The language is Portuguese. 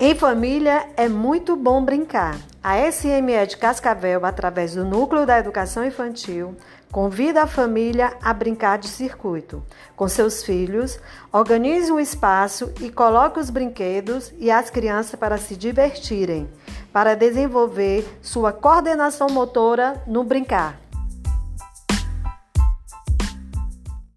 Em família é muito bom brincar. A SME é de Cascavel, através do Núcleo da Educação Infantil, convida a família a brincar de circuito. Com seus filhos, organize um espaço e coloque os brinquedos e as crianças para se divertirem, para desenvolver sua coordenação motora no brincar.